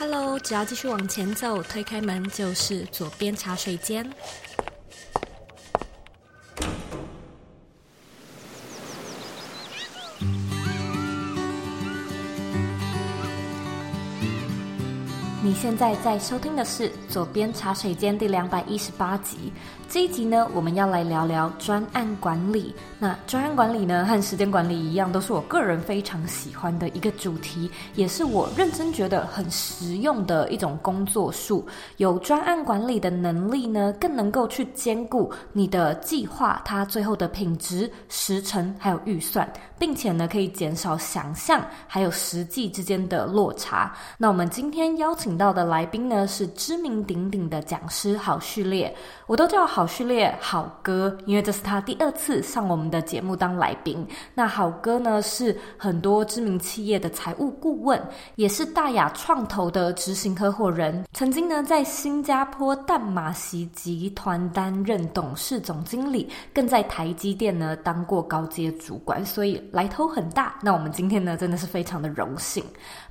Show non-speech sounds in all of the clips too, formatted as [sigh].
Hello，只要继续往前走，推开门就是左边茶水间。你现在在收听的是《左边茶水间》第两百一十八集。这一集呢，我们要来聊聊专案管理。那专案管理呢，和时间管理一样，都是我个人非常喜欢的一个主题，也是我认真觉得很实用的一种工作术。有专案管理的能力呢，更能够去兼顾你的计划，它最后的品质、时程还有预算，并且呢，可以减少想象还有实际之间的落差。那我们今天邀请到的来宾呢，是知名鼎鼎的讲师郝旭烈，我都叫好。好序列，好哥，因为这是他第二次上我们的节目当来宾。那好哥呢，是很多知名企业的财务顾问，也是大雅创投的执行合伙人。曾经呢，在新加坡淡马锡集团担任董事总经理，更在台积电呢当过高阶主管，所以来头很大。那我们今天呢，真的是非常的荣幸。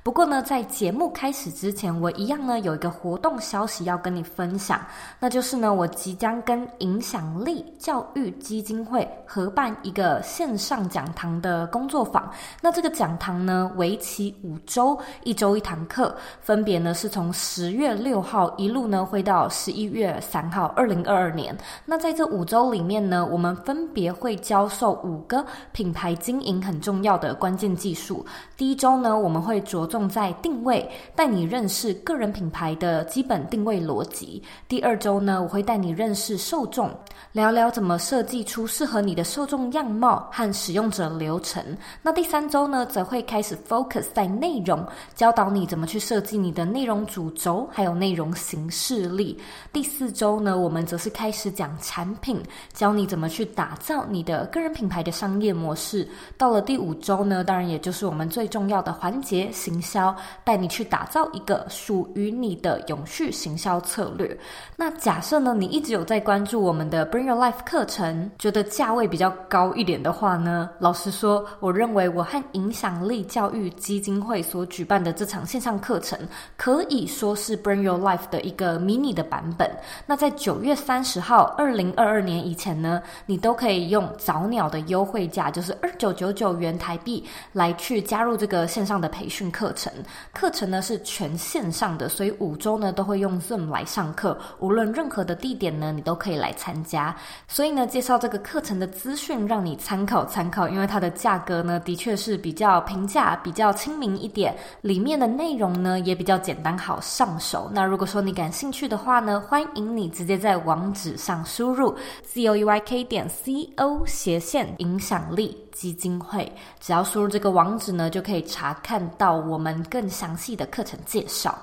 不过呢，在节目开始之前，我一样呢有一个活动消息要跟你分享，那就是呢，我即将跟影响力教育基金会合办一个线上讲堂的工作坊。那这个讲堂呢，为期五周，一周一堂课，分别呢是从十月六号一路呢会到十一月三号，二零二二年。那在这五周里面呢，我们分别会教授五个品牌经营很重要的关键技术。第一周呢，我们会着重在定位，带你认识个人品牌的基本定位逻辑。第二周呢，我会带你认识受众，聊聊怎么设计出适合你的受众样貌和使用者流程。那第三周呢，则会开始 focus 在内容，教导你怎么去设计你的内容主轴，还有内容形式力。第四周呢，我们则是开始讲产品，教你怎么去打造你的个人品牌的商业模式。到了第五周呢，当然也就是我们最重要的环节——行销。带你去打造一个属于你的永续行销策略。那假设呢，你一直有在关注我们的 Bring Your Life 课程，觉得价位比较高一点的话呢，老实说，我认为我和影响力教育基金会所举办的这场线上课程，可以说是 Bring Your Life 的一个 mini 的版本。那在九月三十号，二零二二年以前呢，你都可以用早鸟的优惠价，就是二九九九元台币，来去加入这个线上的培训课课程。课程呢是全线上的，所以五周呢都会用 Zoom 来上课，无论任何的地点呢，你都可以来参加。所以呢，介绍这个课程的资讯让你参考参考，因为它的价格呢的确是比较平价、比较亲民一点，里面的内容呢也比较简单好上手。那如果说你感兴趣的话呢，欢迎你直接在网址上输入 c o u y k 点 c o 斜线影响力。基金会，只要输入这个网址呢，就可以查看到我们更详细的课程介绍。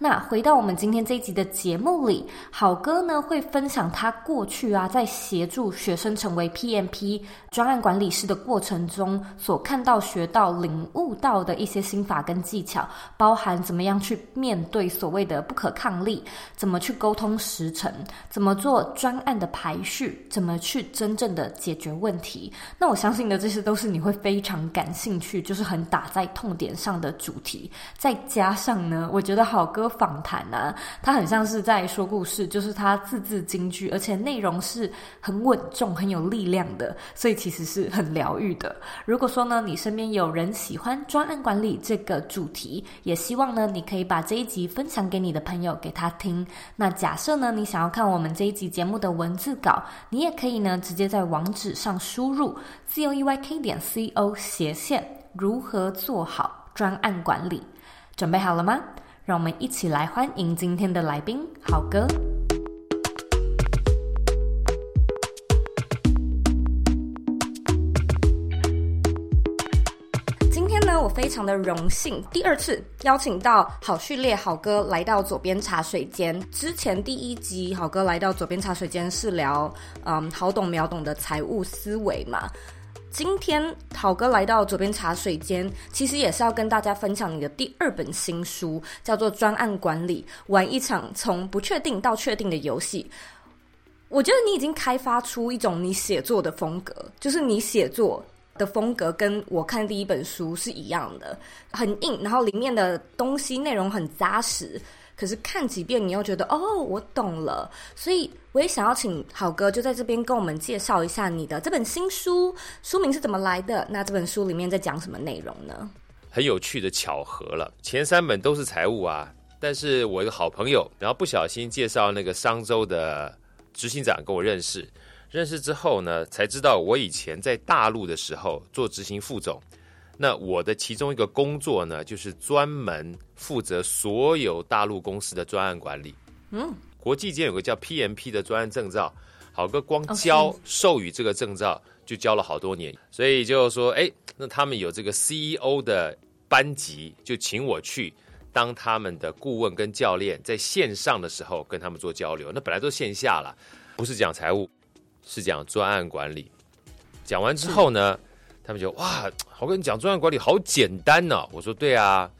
那回到我们今天这一集的节目里，好哥呢会分享他过去啊在协助学生成为 PMP 专案管理师的过程中所看到、学到、领悟到的一些心法跟技巧，包含怎么样去面对所谓的不可抗力，怎么去沟通时程，怎么做专案的排序，怎么去真正的解决问题。那我相信的这些都是你会非常感兴趣，就是很打在痛点上的主题。再加上呢，我觉得好哥。访谈啊，他很像是在说故事，就是他字字金句，而且内容是很稳重、很有力量的，所以其实是很疗愈的。如果说呢，你身边有人喜欢专案管理这个主题，也希望呢，你可以把这一集分享给你的朋友，给他听。那假设呢，你想要看我们这一集节目的文字稿，你也可以呢，直接在网址上输入 z o e y k 点 c o 斜线如何做好专案管理，准备好了吗？让我们一起来欢迎今天的来宾，好哥。今天呢，我非常的荣幸，第二次邀请到郝序列好哥来到左边茶水间。之前第一集好哥来到左边茶水间是聊，嗯，好懂秒懂的财务思维嘛。今天郝哥来到左边茶水间，其实也是要跟大家分享你的第二本新书，叫做《专案管理：玩一场从不确定到确定的游戏》。我觉得你已经开发出一种你写作的风格，就是你写作的风格跟我看第一本书是一样的，很硬，然后里面的东西内容很扎实。可是看几遍，你又觉得哦，我懂了。所以我也想要请好哥就在这边跟我们介绍一下你的这本新书，书名是怎么来的？那这本书里面在讲什么内容呢？很有趣的巧合了，前三本都是财务啊，但是我一个好朋友，然后不小心介绍那个商周的执行长跟我认识，认识之后呢，才知道我以前在大陆的时候做执行副总。那我的其中一个工作呢，就是专门负责所有大陆公司的专案管理。嗯，国际间有个叫 PMP 的专案证照，好哥光教授予这个证照就教了好多年，所以就说，哎，那他们有这个 CEO 的班级，就请我去当他们的顾问跟教练，在线上的时候跟他们做交流。那本来都线下了，不是讲财务，是讲专案管理。讲完之后呢，他们就哇，我跟你讲专案管理好简单呢、我说对啊，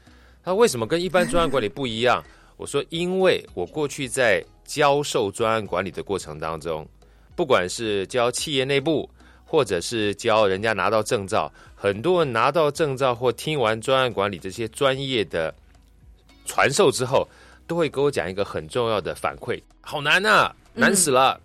他为什么跟一般专案管理不一样？我说因为我过去在教授专案管理的过程当中，不管是教企业内部，或者是教人家拿到证照，很多人拿到证照或听完专案管理这些专业的传授之后，都会给我讲一个很重要的反馈：好难啊，难死了！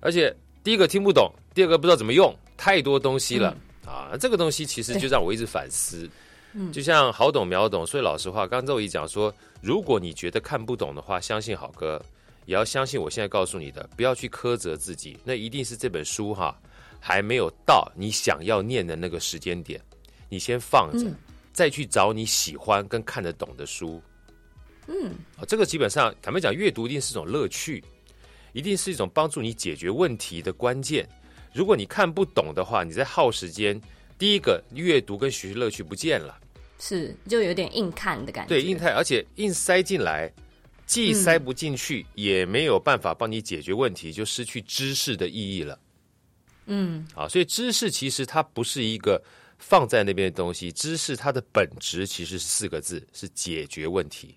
而且第一个听不懂，第二个不知道怎么用，太多东西了。啊，这个东西其实就让我一直反思，嗯，就像好懂秒懂。所以老实话，刚才我一讲说，如果你觉得看不懂的话，相信好哥，也要相信我现在告诉你的，不要去苛责自己。那一定是这本书哈，还没有到你想要念的那个时间点，你先放着，再去找你喜欢跟看得懂的书。嗯，啊，这个基本上坦白讲，阅读一定是一种乐趣，一定是一种帮助你解决问题的关键。如果你看不懂的话，你在耗时间。第一个，阅读跟学习乐趣不见了，是就有点硬看的感觉。对，硬看，而且硬塞进来，既塞不进去，嗯、也没有办法帮你解决问题，就失去知识的意义了。嗯，啊，所以知识其实它不是一个放在那边的东西，知识它的本质其实是四个字，是解决问题。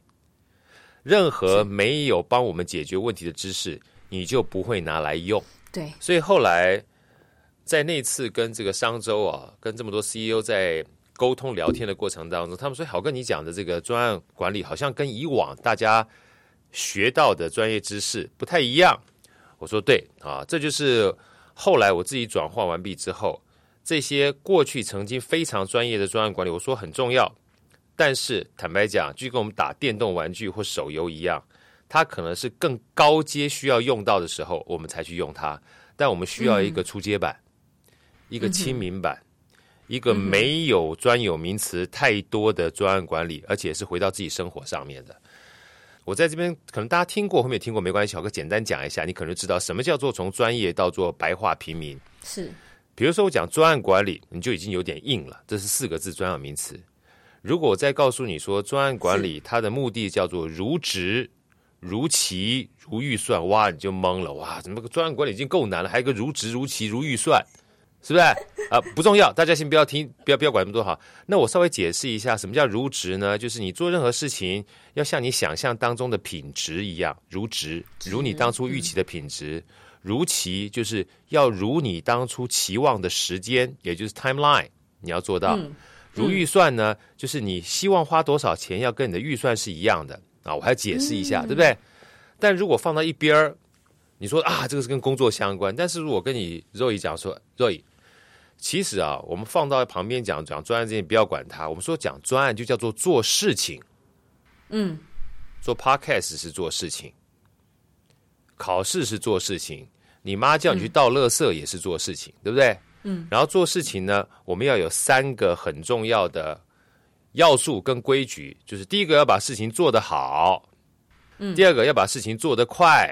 任何没有帮我们解决问题的知识，你就不会拿来用。对，所以后来。在那次跟这个商周啊，跟这么多 CEO 在沟通聊天的过程当中，他们说：“好跟，你讲的这个专案管理好像跟以往大家学到的专业知识不太一样。”我说：“对啊，这就是后来我自己转换完毕之后，这些过去曾经非常专业的专案管理，我说很重要。但是坦白讲，就跟我们打电动玩具或手游一样，它可能是更高阶需要用到的时候，我们才去用它。但我们需要一个初阶版。”一个亲民版，嗯、一个没有专有名词太多的专案管理，而且是回到自己生活上面的。我在这边可能大家听过，后面听过没关系，小哥简单讲一下，你可能知道什么叫做从专业到做白话平民。是，比如说我讲专案管理，你就已经有点硬了，这是四个字专有名词。如果我再告诉你说专案管理它的目的叫做如职、如期、如预算，哇，你就懵了，哇，怎么个专案管理已经够难了，还有个如职、如期、如预算？是不是啊？不重要，大家先不要听，[laughs] 不要不要管那么多哈。那我稍微解释一下，什么叫如职呢？就是你做任何事情要像你想象当中的品质一样，如职，如你当初预期的品质；嗯、如期，就是要如你当初期望的时间，也就是 timeline，你要做到。嗯、如预算呢，就是你希望花多少钱，要跟你的预算是一样的啊。我还要解释一下，嗯、对不对？但如果放到一边儿，你说啊，这个是跟工作相关，但是如果跟你 Zoe 讲说，Zoe。其实啊，我们放到旁边讲讲专案这些，不要管它。我们说讲专案就叫做做事情，嗯，做 podcast 是做事情，考试是做事情，你妈叫你去倒垃圾也是做事情，嗯、对不对？嗯，然后做事情呢，我们要有三个很重要的要素跟规矩，就是第一个要把事情做得好，嗯，第二个要把事情做得快，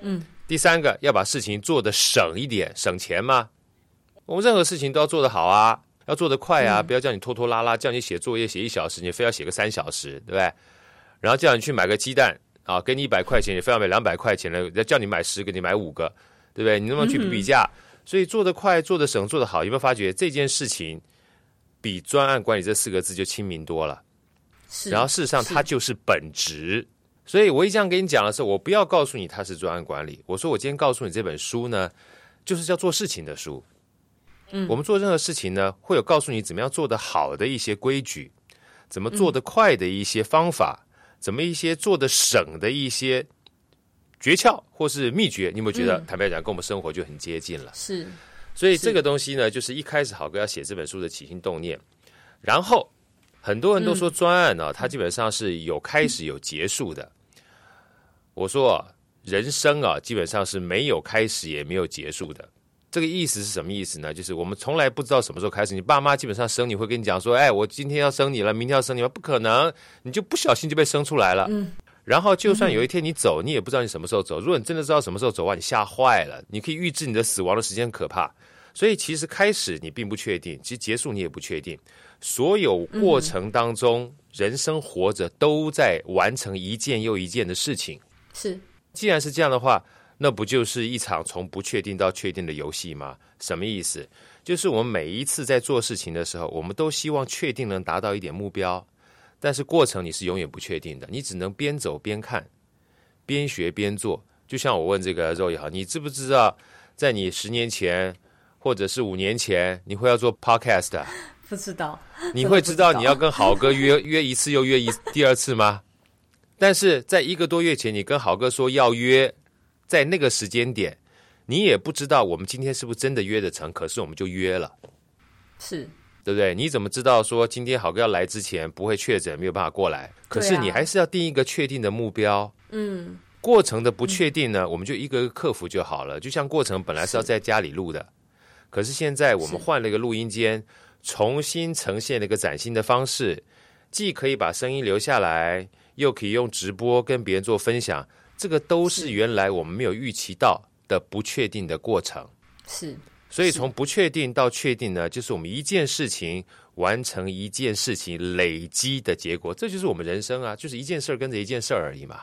嗯，第三个要把事情做得省一点，省钱嘛。我们任何事情都要做得好啊，要做得快啊，不要叫你拖拖拉拉，叫你写作业写一小时，你非要写个三小时，对不对？然后叫你去买个鸡蛋啊，给你一百块钱，你非要买两百块钱的，要叫你买十个，你买五个，对不对？你能不能去比比价？嗯、所以做得快、做得省、做得好，有没有发觉这件事情比专案管理这四个字就亲民多了？是。然后事实上它就是本质。所以我一这样跟你讲的时候，我不要告诉你它是专案管理，我说我今天告诉你这本书呢，就是叫做事情的书。嗯，我们做任何事情呢，会有告诉你怎么样做得好的一些规矩，怎么做得快的一些方法，嗯、怎么一些做的省的一些诀窍或是秘诀。你有没有觉得，嗯、坦白讲，跟我们生活就很接近了？是。所以这个东西呢，就是一开始好哥要写这本书的起心动念，然后很多人都说专案呢、啊，嗯、它基本上是有开始有结束的。我说啊，人生啊，基本上是没有开始也没有结束的。这个意思是什么意思呢？就是我们从来不知道什么时候开始。你爸妈基本上生你会跟你讲说：“哎，我今天要生你了，明天要生你了。”不可能，你就不小心就被生出来了。嗯。然后就算有一天你走，你也不知道你什么时候走。如果你真的知道什么时候走啊，你吓坏了。你可以预知你的死亡的时间可怕。所以其实开始你并不确定，其实结束你也不确定。所有过程当中，人生活着都在完成一件又一件的事情。是。既然是这样的话。那不就是一场从不确定到确定的游戏吗？什么意思？就是我们每一次在做事情的时候，我们都希望确定能达到一点目标，但是过程你是永远不确定的，你只能边走边看，边学边做。就像我问这个肉也好，你知不知道，在你十年前或者是五年前，你会要做 podcast？[laughs] 不知道。[laughs] 你会知道你要跟好哥约 [laughs] 约一次又约一第二次吗？但是在一个多月前，你跟好哥说要约。在那个时间点，你也不知道我们今天是不是真的约得成，可是我们就约了，是对不对？你怎么知道说今天好哥要来之前不会确诊，没有办法过来？可是你还是要定一个确定的目标。嗯，过程的不确定呢，我们就一个一个克服就好了。就像过程本来是要在家里录的，可是现在我们换了一个录音间，重新呈现了一个崭新的方式，既可以把声音留下来，又可以用直播跟别人做分享。这个都是原来我们没有预期到的不确定的过程，是，所以从不确定到确定呢，就是我们一件事情完成一件事情累积的结果，这就是我们人生啊，就是一件事儿跟着一件事儿而已嘛。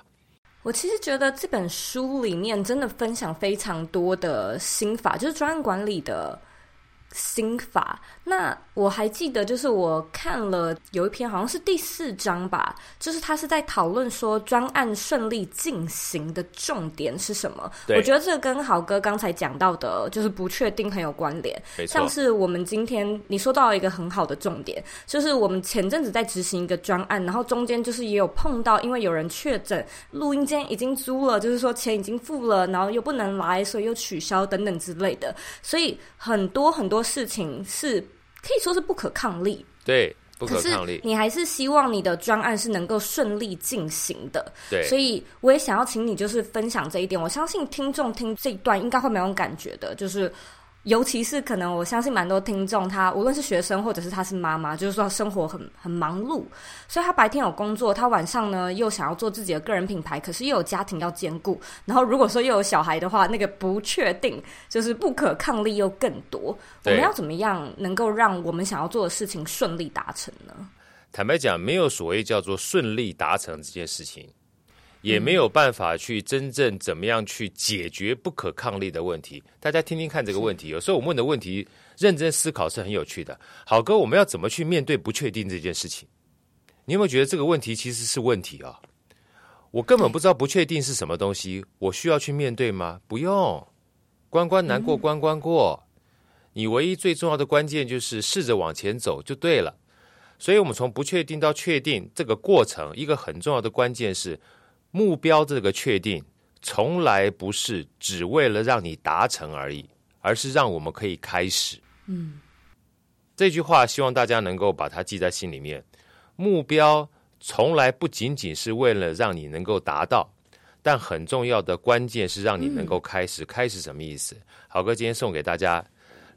我其实觉得这本书里面真的分享非常多的心法，就是专案管理的。心法，那我还记得，就是我看了有一篇，好像是第四章吧，就是他是在讨论说专案顺利进行的重点是什么。我觉得这个跟豪哥刚才讲到的，就是不确定很有关联。像是我们今天你说到一个很好的重点，就是我们前阵子在执行一个专案，然后中间就是也有碰到，因为有人确诊，录音间已经租了，就是说钱已经付了，然后又不能来，所以又取消等等之类的，所以很多很多。事情是可以说是不可抗力，对，不可抗力。你还是希望你的专案是能够顺利进行的，对。所以我也想要请你就是分享这一点。我相信听众听这一段应该会蛮有感觉的，就是。尤其是可能，我相信蛮多听众，他无论是学生或者是他是妈妈，就是说生活很很忙碌，所以他白天有工作，他晚上呢又想要做自己的个人品牌，可是又有家庭要兼顾，然后如果说又有小孩的话，那个不确定就是不可抗力又更多。我们要怎么样能够让我们想要做的事情顺利达成呢？坦白讲，没有所谓叫做顺利达成这件事情。也没有办法去真正怎么样去解决不可抗力的问题。大家听听看这个问题，有时候我们问的问题，认真思考是很有趣的。好哥，我们要怎么去面对不确定这件事情？你有没有觉得这个问题其实是问题啊？我根本不知道不确定是什么东西，我需要去面对吗？不用，关关难过关关过。你唯一最重要的关键就是试着往前走就对了。所以，我们从不确定到确定这个过程，一个很重要的关键是。目标这个确定，从来不是只为了让你达成而已，而是让我们可以开始。嗯，这句话希望大家能够把它记在心里面。目标从来不仅仅是为了让你能够达到，但很重要的关键是让你能够开始。嗯、开始什么意思？好哥今天送给大家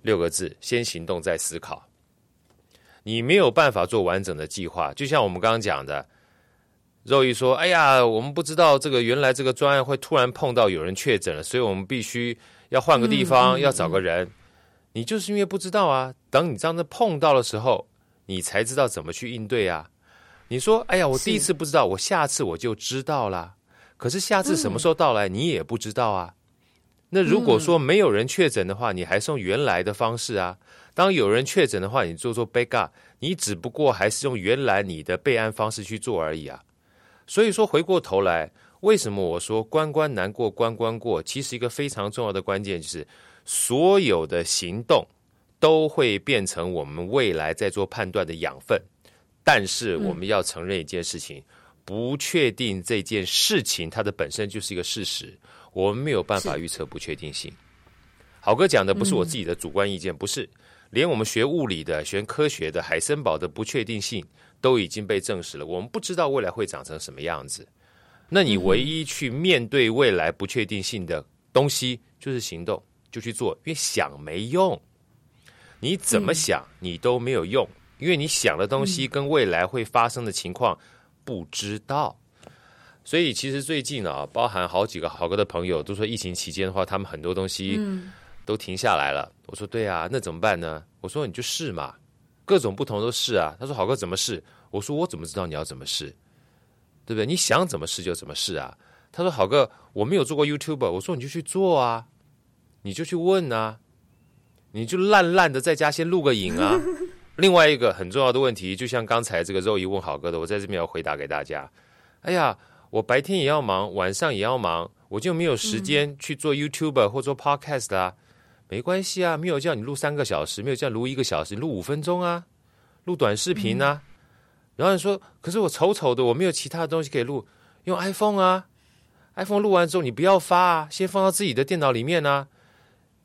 六个字：先行动，再思考。你没有办法做完整的计划，就像我们刚刚讲的。肉一说：“哎呀，我们不知道这个原来这个专案会突然碰到有人确诊了，所以我们必须要换个地方，嗯、要找个人。嗯、你就是因为不知道啊，等你这样子碰到的时候，你才知道怎么去应对啊。你说：哎呀，我第一次不知道，我下次我就知道了。可是下次什么时候到来，你也不知道啊。那如果说没有人确诊的话，你还是用原来的方式啊。当有人确诊的话，你做做 backup，你只不过还是用原来你的备案方式去做而已啊。”所以说，回过头来，为什么我说关关难过关关过？其实一个非常重要的关键就是，所有的行动都会变成我们未来在做判断的养分。但是我们要承认一件事情，嗯、不确定这件事情它的本身就是一个事实，我们没有办法预测不确定性。好哥讲的不是我自己的主观意见，嗯、不是，连我们学物理的、学科学的，海森堡的不确定性都已经被证实了。我们不知道未来会长成什么样子。那你唯一去面对未来不确定性的东西，就是行动，就去做。因为想没用，你怎么想你都没有用，因为你想的东西跟未来会发生的情况不知道。所以其实最近啊，包含好几个好哥的朋友都说，疫情期间的话，他们很多东西都停下来了。我说对啊，那怎么办呢？我说你就试嘛，各种不同都试啊。他说好哥怎么试？我说我怎么知道你要怎么试？对不对？你想怎么试就怎么试啊！他说：“好哥，我没有做过 YouTuber。”我说：“你就去做啊，你就去问啊，你就烂烂的在家先录个影啊。[laughs] ”另外一个很重要的问题，就像刚才这个肉姨问好哥的，我在这边要回答给大家。哎呀，我白天也要忙，晚上也要忙，我就没有时间去做 YouTuber 或做 Podcast 啊。没关系啊，没有叫你录三个小时，没有叫你录一个小时，录五分钟啊，录短视频啊。然后你说，可是我丑丑的，我没有其他的东西可以录，用 iPhone 啊，iPhone 录完之后你不要发啊，先放到自己的电脑里面啊，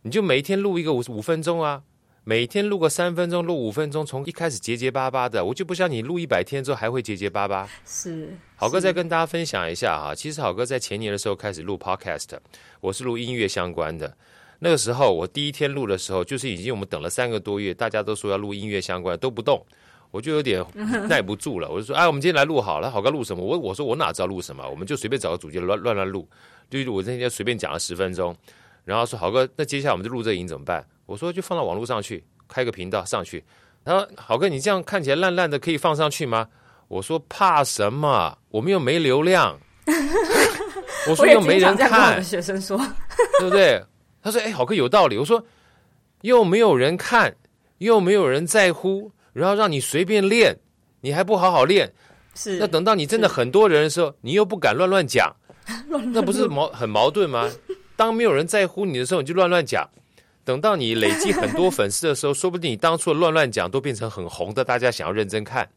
你就每一天录一个五五分钟啊，每天录个三分钟，录五分钟，从一开始结结巴巴的，我就不像你录一百天之后还会结结巴巴。是，好哥再跟大家分享一下哈，其实好哥在前年的时候开始录 Podcast，我是录音乐相关的，那个时候我第一天录的时候，就是已经我们等了三个多月，大家都说要录音乐相关都不动。我就有点耐不住了，我就说：“哎，我们今天来录好了，好哥录什么？我我说我哪知道录什么？我们就随便找个主题乱乱乱录。就我那天随便讲了十分钟，然后说好哥，那接下来我们就录这影怎么办？我说就放到网络上去，开个频道上去。他说好哥，你这样看起来烂烂的，可以放上去吗？我说怕什么？我们又没流量。我说又没人看。学生说，对不对？他说：哎，好哥有道理。我说又没有人看，又没有人在乎。”然后让你随便练，你还不好好练，是。那等到你真的很多人的时候，你又不敢乱乱讲，[laughs] 乱乱那不是矛很矛盾吗？当没有人在乎你的时候，你就乱乱讲；等到你累积很多粉丝的时候，说不定你当初的乱乱讲都变成很红的，大家想要认真看。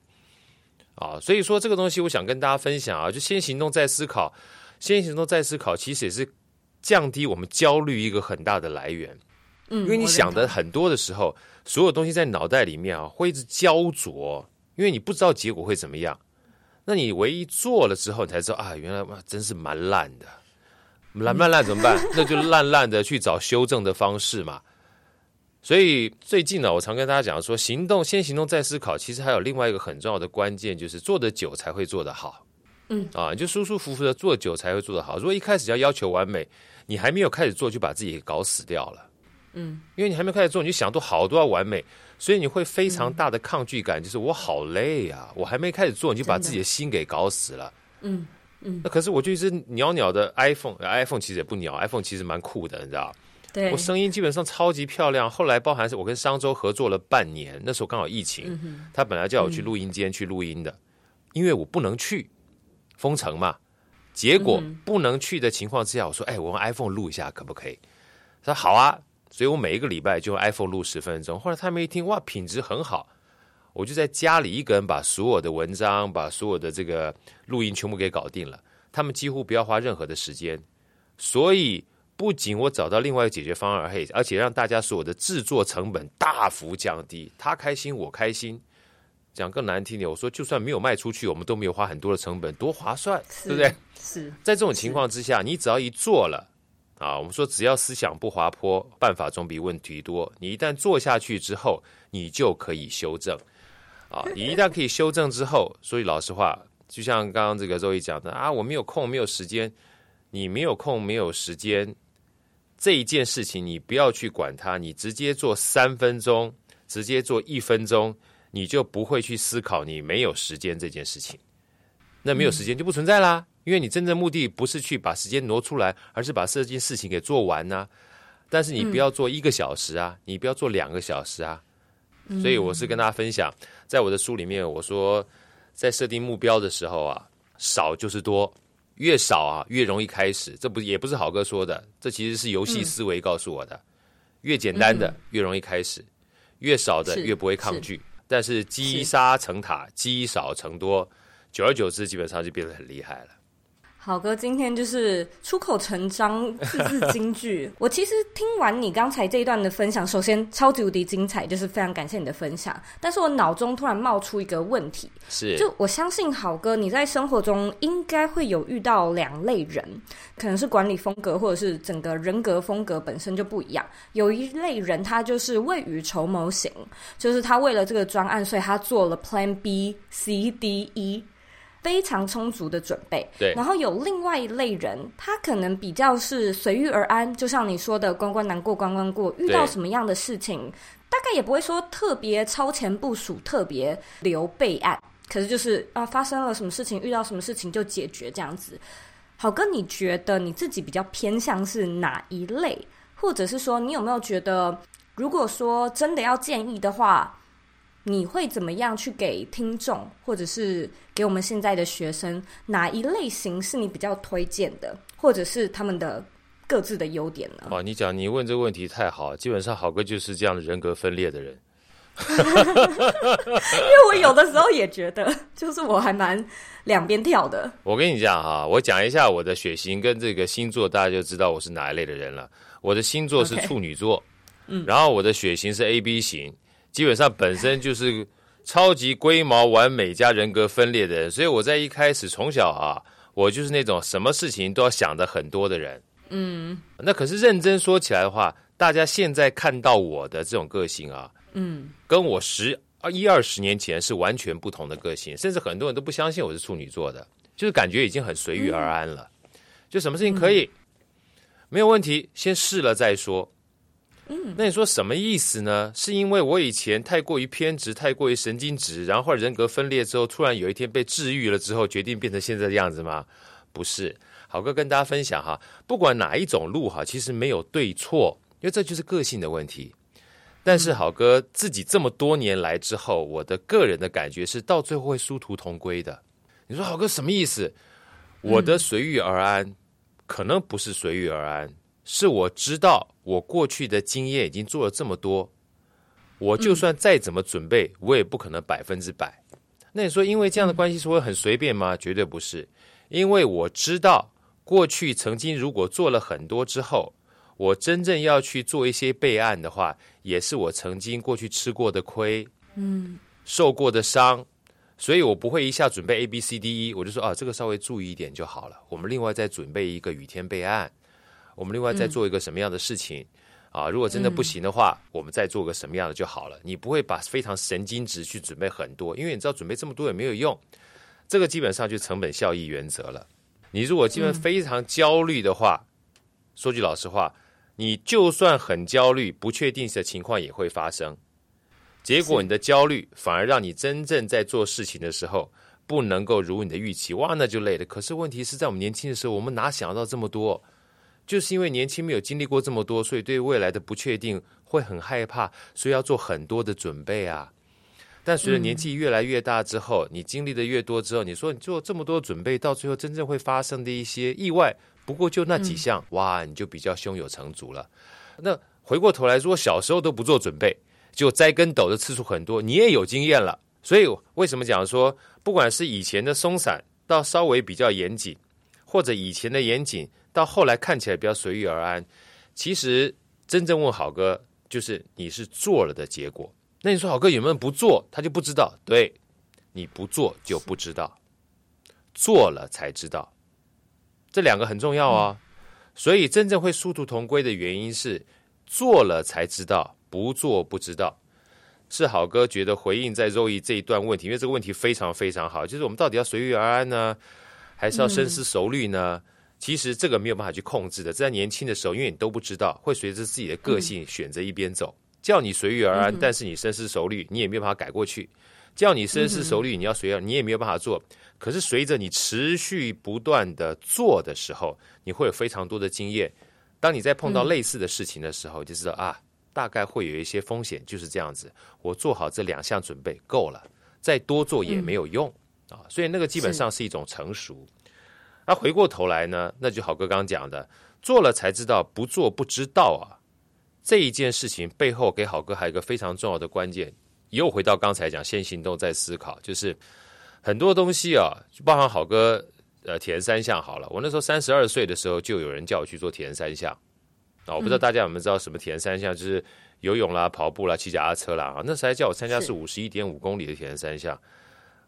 啊，所以说这个东西，我想跟大家分享啊，就先行动再思考，先行动再思考，其实也是降低我们焦虑一个很大的来源。嗯，因为你想的很多的时候。所有东西在脑袋里面啊，会一直焦灼，因为你不知道结果会怎么样。那你唯一做了之后，你才知道啊，原来哇，真是蛮烂的，烂不烂怎么办？[laughs] 那就烂烂的去找修正的方式嘛。所以最近呢，我常跟大家讲说，行动先行动再思考。其实还有另外一个很重要的关键，就是做得久才会做得好。嗯啊，你就舒舒服服的做久才会做得好。如果一开始要要求完美，你还没有开始做，就把自己给搞死掉了。嗯，因为你还没开始做，你就想都好多要完美，所以你会非常大的抗拒感，嗯、就是我好累啊！我还没开始做，你就把自己的心给搞死了。嗯嗯。那可是我就一只鸟鸟的 iPhone，iPhone 其实也不鸟，iPhone 其实蛮酷的，你知道？对。我声音基本上超级漂亮。后来包含是我跟商周合作了半年，那时候刚好疫情，嗯、他本来叫我去录音间去录音的，嗯、因为我不能去封城嘛。结果不能去的情况之下，我说：“哎，我用 iPhone 录一下可不可以？”他说：“好啊。”所以我每一个礼拜就用 iPhone 录十分钟。后来他们一听，哇，品质很好，我就在家里一个人把所有的文章、把所有的这个录音全部给搞定了。他们几乎不要花任何的时间。所以不仅我找到另外一个解决方案，而且让大家所有的制作成本大幅降低，他开心，我开心。讲更难听点，我说就算没有卖出去，我们都没有花很多的成本，多划算，对不对？是在这种情况之下，你只要一做了。啊，我们说只要思想不滑坡，办法总比问题多。你一旦做下去之后，你就可以修正。啊，你一旦可以修正之后，所以老实话，就像刚刚这个周易讲的啊，我没有空，没有时间。你没有空，没有时间这一件事情，你不要去管它，你直接做三分钟，直接做一分钟，你就不会去思考你没有时间这件事情。那没有时间就不存在啦。嗯因为你真正目的不是去把时间挪出来，而是把这件事情给做完呢、啊。但是你不要做一个小时啊，嗯、你不要做两个小时啊。所以我是跟大家分享，在我的书里面，我说在设定目标的时候啊，少就是多，越少啊越容易开始。这不也不是好哥说的，这其实是游戏思维告诉我的。越简单的越容易开始，越少的越不会抗拒。但是积沙成塔，积少成多，久而久之，基本上就变得很厉害了。好哥，今天就是出口成章，字字金句。我其实听完你刚才这一段的分享，首先超级无敌精彩，就是非常感谢你的分享。但是我脑中突然冒出一个问题，是，就我相信好哥你在生活中应该会有遇到两类人，可能是管理风格，或者是整个人格风格本身就不一样。有一类人，他就是未雨绸缪型，就是他为了这个专案，所以他做了 Plan B、C、D、E。非常充足的准备，对。然后有另外一类人，他可能比较是随遇而安，就像你说的，关关难过关关过。遇到什么样的事情，大概也不会说特别超前部署，特别留备案。可是就是啊，发生了什么事情，遇到什么事情就解决这样子。好哥，你觉得你自己比较偏向是哪一类？或者是说，你有没有觉得，如果说真的要建议的话？你会怎么样去给听众，或者是给我们现在的学生，哪一类型是你比较推荐的，或者是他们的各自的优点呢？哦，你讲你问这个问题太好，基本上好哥就是这样的人格分裂的人。[laughs] 因为我有的时候也觉得，就是我还蛮两边跳的。我跟你讲哈，我讲一下我的血型跟这个星座，大家就知道我是哪一类的人了。我的星座是处女座，嗯.然后我的血型是 AB 型。基本上本身就是超级龟毛完美加人格分裂的人，所以我在一开始从小啊，我就是那种什么事情都要想的很多的人。嗯，那可是认真说起来的话，大家现在看到我的这种个性啊，嗯，跟我十一二十年前是完全不同的个性，甚至很多人都不相信我是处女座的，就是感觉已经很随遇而安了，就什么事情可以没有问题，先试了再说。嗯，那你说什么意思呢？是因为我以前太过于偏执，太过于神经质，然后人格分裂之后，突然有一天被治愈了之后，决定变成现在的样子吗？不是，好哥跟大家分享哈，不管哪一种路哈，其实没有对错，因为这就是个性的问题。但是好哥自己这么多年来之后，我的个人的感觉是，到最后会殊途同归的。你说好哥什么意思？我的随遇而安，可能不是随遇而安。是我知道，我过去的经验已经做了这么多，我就算再怎么准备，我也不可能百分之百。那你说，因为这样的关系，是会很随便吗？绝对不是，因为我知道过去曾经如果做了很多之后，我真正要去做一些备案的话，也是我曾经过去吃过的亏，嗯，受过的伤，所以我不会一下准备 A B C D E，我就说啊，这个稍微注意一点就好了。我们另外再准备一个雨天备案。我们另外再做一个什么样的事情，嗯、啊？如果真的不行的话，嗯、我们再做个什么样的就好了。你不会把非常神经质去准备很多，因为你知道准备这么多也没有用。这个基本上就成本效益原则了。你如果基本非常焦虑的话，嗯、说句老实话，你就算很焦虑，不确定的情况也会发生。结果你的焦虑反而让你真正在做事情的时候不能够如你的预期，哇，那就累了。可是问题是在我们年轻的时候，我们哪想到这么多？就是因为年轻没有经历过这么多，所以对未来的不确定会很害怕，所以要做很多的准备啊。但随着年纪越来越大之后，嗯、你经历的越多之后，你说你做这么多准备，到最后真正会发生的一些意外，不过就那几项，嗯、哇，你就比较胸有成竹了。那回过头来说，小时候都不做准备，就栽跟斗的次数很多，你也有经验了。所以为什么讲说，不管是以前的松散，到稍微比较严谨，或者以前的严谨。到后来看起来比较随遇而安，其实真正问好哥，就是你是做了的结果。那你说好哥有没有不做，他就不知道。对，你不做就不知道，做了才知道，这两个很重要啊。所以真正会殊途同归的原因是做了才知道，不做不知道。是好哥觉得回应在肉易这一段问题，因为这个问题非常非常好，就是我们到底要随遇而安呢，还是要深思熟虑呢？嗯其实这个没有办法去控制的，在年轻的时候，因为你都不知道，会随着自己的个性选择一边走。嗯、叫你随遇而安，嗯、但是你深思熟虑，你也没有办法改过去。叫你深思熟虑，你要随遇，你也没有办法做。可是随着你持续不断的做的时候，你会有非常多的经验。当你在碰到类似的事情的时候，就知道啊，大概会有一些风险，就是这样子。我做好这两项准备够了，再多做也没有用、嗯、啊。所以那个基本上是一种成熟。那、啊、回过头来呢，那就好哥刚刚讲的，做了才知道，不做不知道啊。这一件事情背后给好哥还有一个非常重要的关键，又回到刚才讲先行动再思考，就是很多东西啊，就包含好哥呃铁人三项好了。我那时候三十二岁的时候，就有人叫我去做铁人三项啊，我不知道大家有没有知道什么铁人三项，就是游泳啦、跑步啦、骑脚踏车啦啊。那时候还叫我参加是五十一点五公里的铁人三项，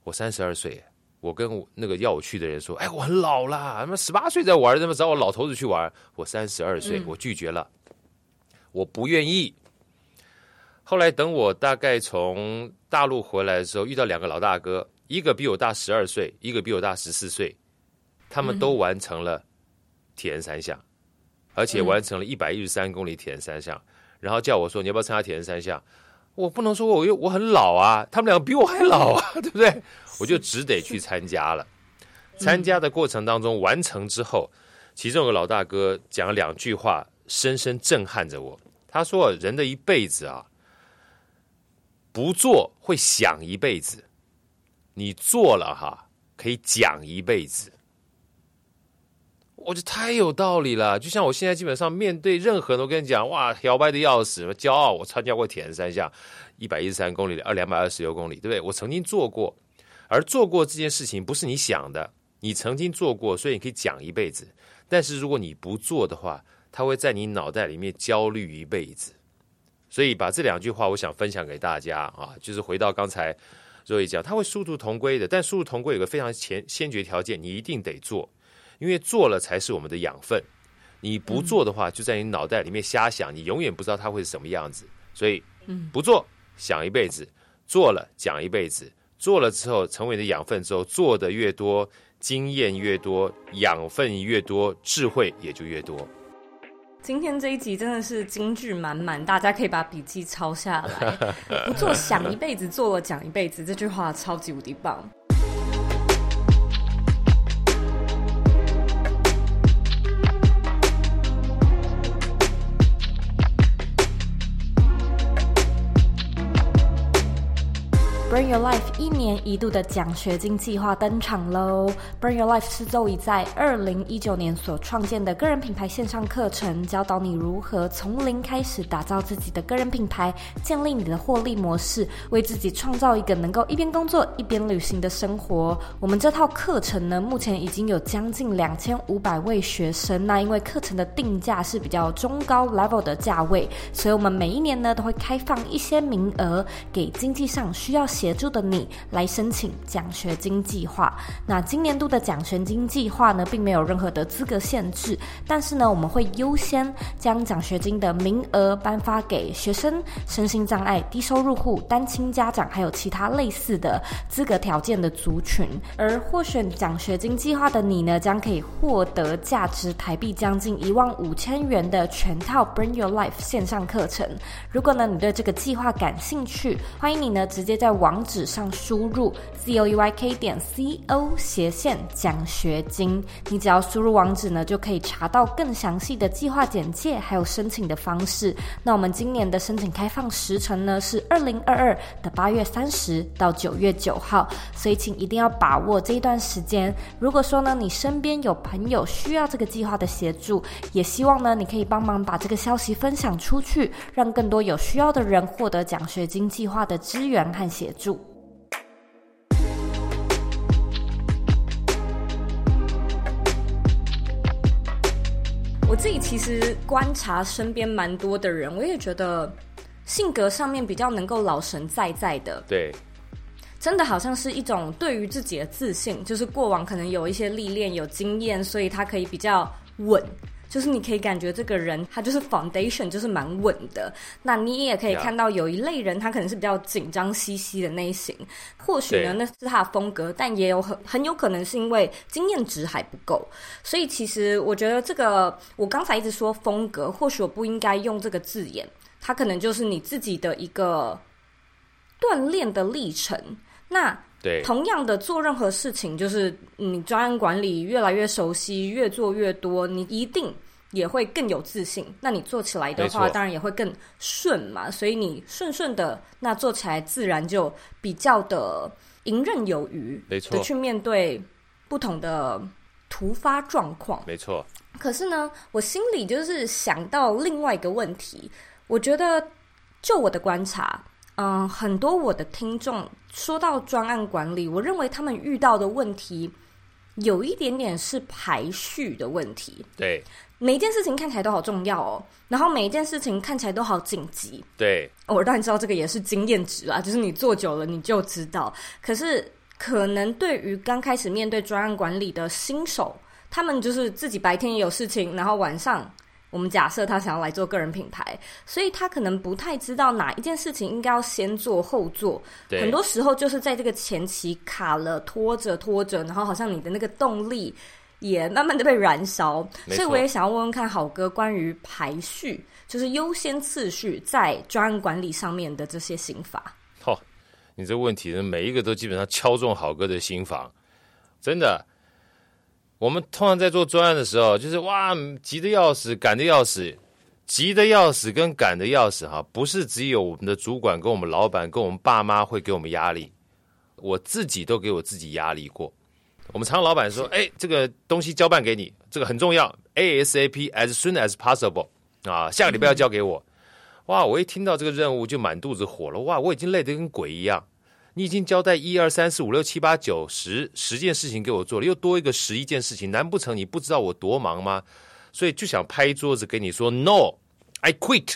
我三十二岁。我跟那个要我去的人说：“哎，我很老啦，他妈十八岁在玩，他妈找我老头子去玩。我三十二岁，我拒绝了，我不愿意。后来等我大概从大陆回来的时候，遇到两个老大哥，一个比我大十二岁，一个比我大十四岁，他们都完成了铁人三项，而且完成了一百一十三公里铁人三项，然后叫我说：你要不要参加铁人三项？”我不能说我又我很老啊，他们两个比我还老啊，[laughs] 对不对？我就只得去参加了。参加的过程当中，完成之后，其中有个老大哥讲了两句话，深深震撼着我。他说：“人的一辈子啊，不做会想一辈子，你做了哈，可以讲一辈子。”我觉得太有道理了，就像我现在基本上面对任何人都跟你讲，哇，摇摆的要死，骄傲，我参加过铁人三项，一百一十三公里，二两百二十六公里，对不对？我曾经做过，而做过这件事情不是你想的，你曾经做过，所以你可以讲一辈子。但是如果你不做的话，它会在你脑袋里面焦虑一辈子。所以把这两句话，我想分享给大家啊，就是回到刚才若仪讲，它会殊途同归的，但殊途同归有个非常前先决条件，你一定得做。因为做了才是我们的养分，你不做的话，就在你脑袋里面瞎想，你永远不知道它会是什么样子。所以，不做想一辈子，做了讲一辈子，做了之后成为你的养分之后，做的越多，经验越多，养分越多，智慧也就越多。今天这一集真的是金句满满，大家可以把笔记抄下来。[laughs] 不做想一辈子，做了讲一辈子，这句话超级无敌棒。Burn Your Life 一年一度的奖学金计划登场喽！Burn Your Life 是周怡在二零一九年所创建的个人品牌线上课程，教导你如何从零开始打造自己的个人品牌，建立你的获利模式，为自己创造一个能够一边工作一边旅行的生活。我们这套课程呢，目前已经有将近两千五百位学生。那因为课程的定价是比较中高 level 的价位，所以我们每一年呢都会开放一些名额给经济上需要协助的你来申请奖学金计划。那今年度的奖学金计划呢，并没有任何的资格限制，但是呢，我们会优先将奖学金的名额颁发给学生、身心障碍、低收入户、单亲家长，还有其他类似的资格条件的族群。而获选奖学金计划的你呢，将可以获得价值台币将近一万五千元的全套 Bring Your Life 线上课程。如果呢，你对这个计划感兴趣，欢迎你呢直接在网网址上输入 z o e y k 点 c o 斜线奖学金，你只要输入网址呢，就可以查到更详细的计划简介，还有申请的方式。那我们今年的申请开放时程呢是二零二二的八月三十到九月九号，所以请一定要把握这一段时间。如果说呢，你身边有朋友需要这个计划的协助，也希望呢，你可以帮忙把这个消息分享出去，让更多有需要的人获得奖学金计划的支援和协助。住。我自己其实观察身边蛮多的人，我也觉得性格上面比较能够老神在在的。对，真的好像是一种对于自己的自信，就是过往可能有一些历练、有经验，所以他可以比较稳。就是你可以感觉这个人他就是 foundation 就是蛮稳的，那你也可以看到有一类人他可能是比较紧张兮兮的类型，或许呢那是他的风格，但也有很很有可能是因为经验值还不够，所以其实我觉得这个我刚才一直说风格，或许我不应该用这个字眼，它可能就是你自己的一个锻炼的历程，那。对，同样的做任何事情，就是你专案管理越来越熟悉，越做越多，你一定也会更有自信。那你做起来的话，当然也会更顺嘛。所以你顺顺的，那做起来自然就比较的游刃有余，没错，的去面对不同的突发状况。没错。可是呢，我心里就是想到另外一个问题。我觉得就我的观察，嗯、呃，很多我的听众说到专案管理，我认为他们遇到的问题有一点点是排序的问题。对。每一件事情看起来都好重要哦，然后每一件事情看起来都好紧急。对，我当然知道这个也是经验值啦，就是你做久了你就知道。可是可能对于刚开始面对专案管理的新手，他们就是自己白天也有事情，然后晚上我们假设他想要来做个人品牌，所以他可能不太知道哪一件事情应该要先做后做。对，很多时候就是在这个前期卡了，拖着拖着，然后好像你的那个动力。也慢慢的被燃烧，所以我也想要问问看好哥关于排序，就是优先次序在专案管理上面的这些心法。好、哦，你这问题呢，每一个都基本上敲中好哥的心房，真的。我们通常在做专案的时候，就是哇，急得要死，赶得要死，急得要死跟赶得要死哈，不是只有我们的主管跟我们老板跟我们爸妈会给我们压力，我自己都给我自己压力过。我们常常老板说：“哎，这个东西交办给你，这个很重要，ASAP as soon as possible 啊，下个礼拜要交给我。”哇，我一听到这个任务就满肚子火了。哇，我已经累得跟鬼一样。你已经交代一二三四五六七八九十十件事情给我做了，又多一个十一件事情，难不成你不知道我多忙吗？所以就想拍桌子跟你说：“No，I quit。”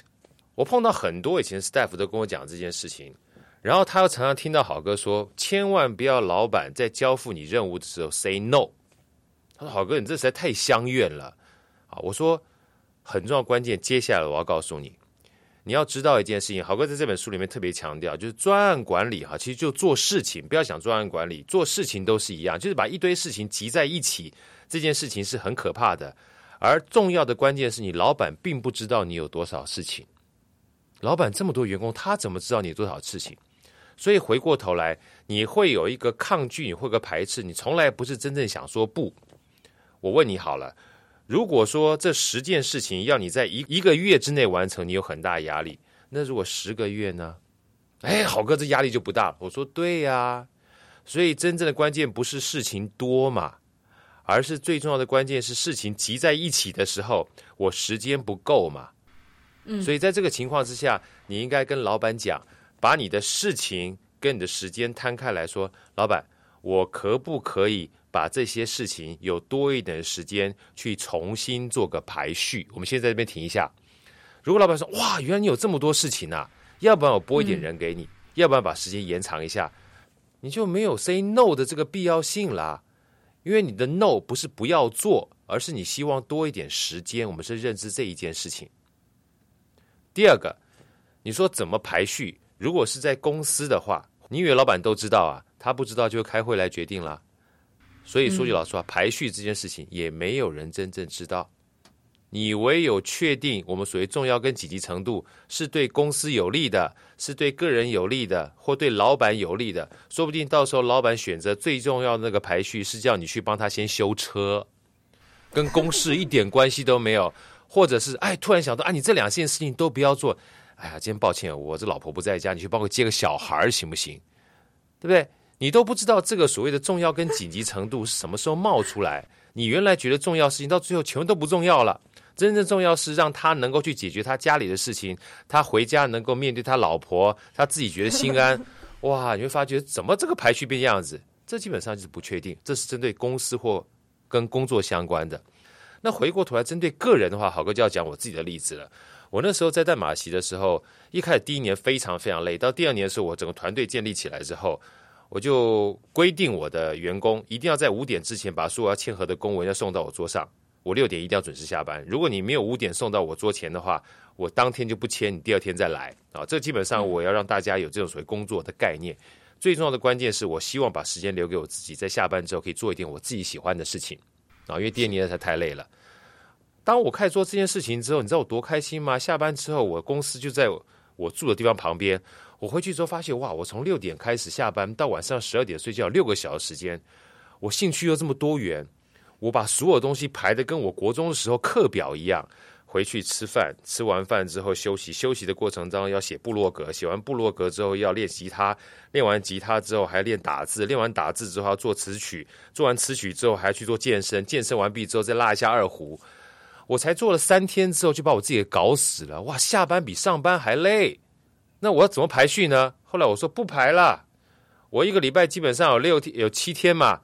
我碰到很多以前 staff 都跟我讲这件事情。然后他又常常听到好哥说：“千万不要老板在交付你任务的时候 say no。”他说：“好哥，你这实在太相怨了。”啊，我说很重要关键，接下来我要告诉你，你要知道一件事情。豪哥在这本书里面特别强调，就是专案管理哈，其实就做事情，不要想专案管理，做事情都是一样，就是把一堆事情集在一起，这件事情是很可怕的。而重要的关键是你老板并不知道你有多少事情，老板这么多员工，他怎么知道你有多少事情？所以回过头来，你会有一个抗拒，你会个排斥，你从来不是真正想说不。我问你好了，如果说这十件事情要你在一一个月之内完成，你有很大压力。那如果十个月呢？哎，好哥，这压力就不大了。我说对呀，所以真正的关键不是事情多嘛，而是最重要的关键是事情集在一起的时候，我时间不够嘛。嗯，所以在这个情况之下，你应该跟老板讲。把你的事情跟你的时间摊开来说，老板，我可不可以把这些事情有多一点时间去重新做个排序？我们现在在这边停一下。如果老板说，哇，原来你有这么多事情啊，要不然我拨一点人给你，嗯、要不然把时间延长一下，你就没有 say no 的这个必要性啦。因为你的 no 不是不要做，而是你希望多一点时间。我们是认知这一件事情。第二个，你说怎么排序？如果是在公司的话，你以为老板都知道啊？他不知道就开会来决定了。所以说句老实话，排序这件事情也没有人真正知道。你唯有确定我们所谓重要跟紧急程度是对公司有利的，是对个人有利的，或对老板有利的，说不定到时候老板选择最重要的那个排序是叫你去帮他先修车，跟公事一点关系都没有，或者是哎突然想到啊，你这两件事情都不要做。哎呀，今天抱歉，我这老婆不在家，你去帮我接个小孩行不行？对不对？你都不知道这个所谓的重要跟紧急程度是什么时候冒出来。你原来觉得重要事情，到最后全都不重要了。真正重要是让他能够去解决他家里的事情，他回家能够面对他老婆，他自己觉得心安。[laughs] 哇，你会发觉怎么这个排序变样子？这基本上就是不确定。这是针对公司或跟工作相关的。那回过头来针对个人的话，好哥就要讲我自己的例子了。我那时候在淡马锡的时候，一开始第一年非常非常累，到第二年的时候，我整个团队建立起来之后，我就规定我的员工一定要在五点之前把所有要签合的公文要送到我桌上，我六点一定要准时下班。如果你没有五点送到我桌前的话，我当天就不签，你第二天再来啊。这基本上我要让大家有这种所谓工作的概念。最重要的关键是我希望把时间留给我自己，在下班之后可以做一点我自己喜欢的事情啊，因为第二年才太累了。当我开始做这件事情之后，你知道我多开心吗？下班之后，我公司就在我住的地方旁边。我回去之后发现，哇！我从六点开始下班，到晚上十二点睡觉，六个小时时间，我兴趣又这么多元。我把所有东西排得跟我国中的时候课表一样。回去吃饭，吃完饭之后休息，休息的过程当中要写部落格，写完部落格之后要练吉他，练完吉他之后还要练打字，练完打字之后要做词曲，做完词曲之后还要去做健身，健身完毕之后再拉一下二胡。我才做了三天之后就把我自己给搞死了。哇，下班比上班还累，那我要怎么排序呢？后来我说不排了，我一个礼拜基本上有六天，有七天嘛。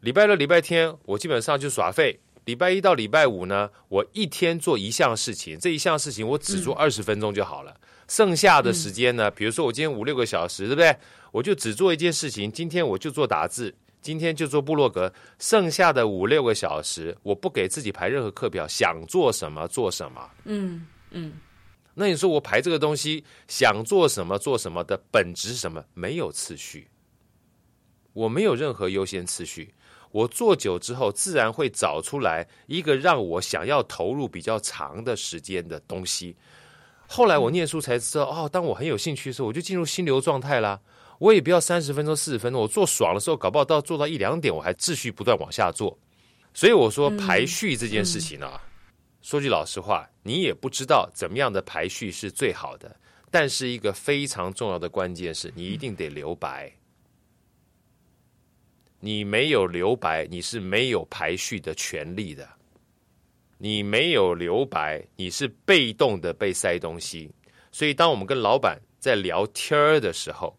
礼拜六、礼拜天我基本上就耍废。礼拜一到礼拜五呢，我一天做一项事情，这一项事情我只做二十分钟就好了。嗯、剩下的时间呢，比如说我今天五六个小时，对不对？我就只做一件事情。今天我就做打字，今天就做部落格。剩下的五六个小时，我不给自己排任何课表，想做什么做什么。嗯嗯。那你说我排这个东西，想做什么做什么的本质是什么？没有次序，我没有任何优先次序。我做久之后，自然会找出来一个让我想要投入比较长的时间的东西。后来我念书才知道，哦，当我很有兴趣的时候，我就进入心流状态啦。我也不要三十分钟、四十分钟，我做爽的时候，搞不好到做到一两点，我还继续不断往下做。所以我说排序这件事情啊，说句老实话，你也不知道怎么样的排序是最好的。但是一个非常重要的关键是你一定得留白。你没有留白，你是没有排序的权利的。你没有留白，你是被动的被塞东西。所以，当我们跟老板在聊天儿的时候，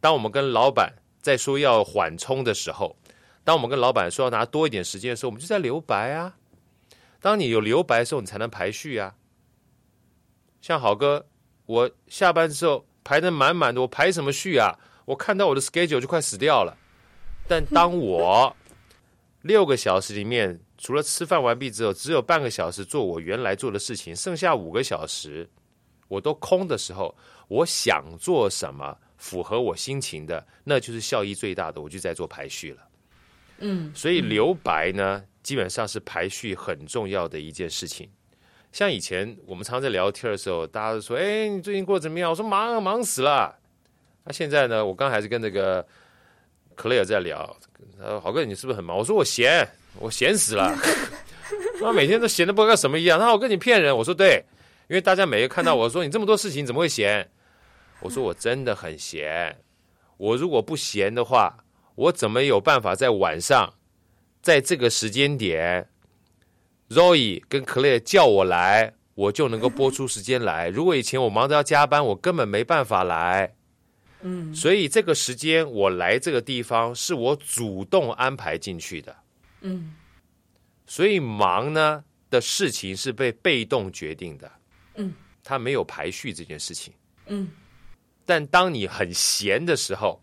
当我们跟老板在说要缓冲的时候，当我们跟老板说要拿多一点时间的时候，我们就在留白啊。当你有留白的时候，你才能排序啊。像好哥，我下班之后排的满满的，我排什么序啊？我看到我的 schedule 就快死掉了。但当我 [laughs] 六个小时里面，除了吃饭完毕之后，只有半个小时做我原来做的事情，剩下五个小时我都空的时候，我想做什么符合我心情的，那就是效益最大的，我就在做排序了。嗯，所以留白呢，基本上是排序很重要的一件事情。像以前我们常常在聊天的时候，大家都说：“哎，你最近过得怎么样？”我说：“忙，忙死了。”那现在呢，我刚还是跟那个。克莱尔在聊，他说：“豪哥，你是不是很忙？”我说：“我闲，我闲死了。[laughs] 他每天都闲的不知道什么一样。他说：“我跟你骗人。”我说：“对，因为大家每个看到我说你这么多事情，怎么会闲？”我说：“我真的很闲。我如果不闲的话，我怎么有办法在晚上，在这个时间点，Roy 跟克莱尔叫我来，我就能够播出时间来。如果以前我忙着要加班，我根本没办法来。”嗯，所以这个时间我来这个地方是我主动安排进去的。嗯，所以忙呢的事情是被被动决定的。嗯，他没有排序这件事情。嗯，但当你很闲的时候，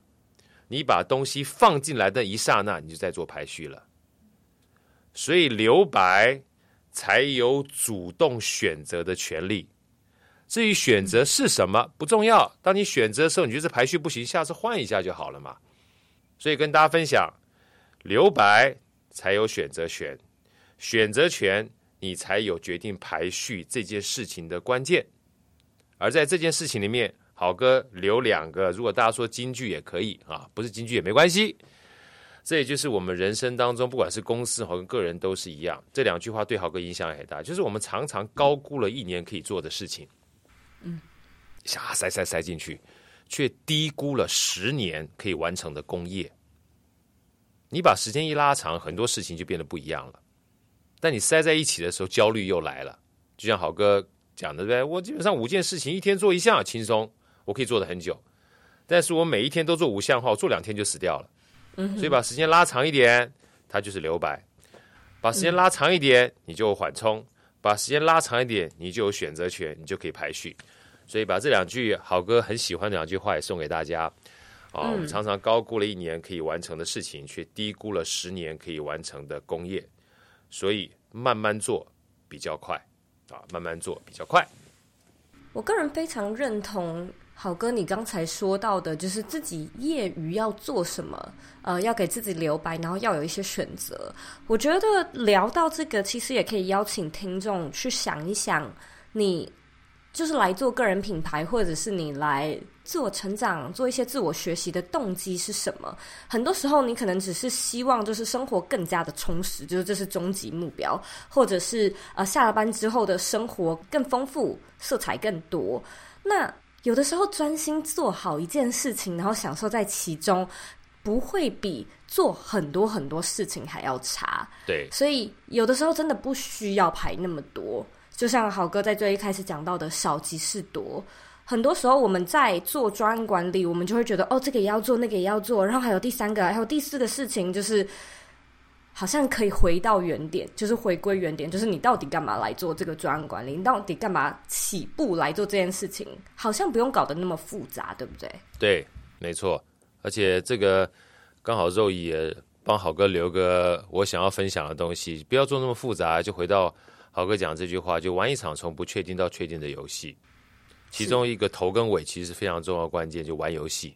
你把东西放进来的一刹那，你就在做排序了。所以留白才有主动选择的权利。至于选择是什么不重要，当你选择的时候，你觉得排序不行，下次换一下就好了嘛。所以跟大家分享，留白才有选择权，选择权你才有决定排序这件事情的关键。而在这件事情里面，好哥留两个，如果大家说京剧也可以啊，不是京剧也没关系。这也就是我们人生当中，不管是公司和跟个人都是一样，这两句话对豪哥影响很大，就是我们常常高估了一年可以做的事情。嗯，瞎塞塞塞进去，却低估了十年可以完成的功业。你把时间一拉长，很多事情就变得不一样了。但你塞在一起的时候，焦虑又来了。就像豪哥讲的，对？我基本上五件事情，一天做一项，轻松，我可以做的很久。但是我每一天都做五项的话，做两天就死掉了。嗯，所以把时间拉长一点，它就是留白；把时间拉长一点，你就缓冲。把时间拉长一点，你就有选择权，你就可以排序。所以把这两句好哥很喜欢的两句话也送给大家。啊、哦，我们常常高估了一年可以完成的事情，却低估了十年可以完成的工业。所以慢慢做比较快啊，慢慢做比较快。我个人非常认同。好哥，你刚才说到的，就是自己业余要做什么，呃，要给自己留白，然后要有一些选择。我觉得聊到这个，其实也可以邀请听众去想一想，你就是来做个人品牌，或者是你来自我成长、做一些自我学习的动机是什么？很多时候，你可能只是希望就是生活更加的充实，就是这是终极目标，或者是呃下了班之后的生活更丰富、色彩更多。那有的时候专心做好一件事情，然后享受在其中，不会比做很多很多事情还要差。对，所以有的时候真的不需要排那么多。就像好哥在最一开始讲到的少即是多，很多时候我们在做专案管理，我们就会觉得哦，这个也要做，那个也要做，然后还有第三个，还有第四个事情，就是好像可以回到原点，就是回归原点，就是你到底干嘛来做这个专案管理？你到底干嘛起步来做这件事情？好像不用搞得那么复杂，对不对？对，没错。而且这个刚好肉也帮好哥留个我想要分享的东西，不要做那么复杂，就回到。豪哥讲这句话，就玩一场从不确定到确定的游戏，其中一个头跟尾其实是非常重要的关键，就玩游戏。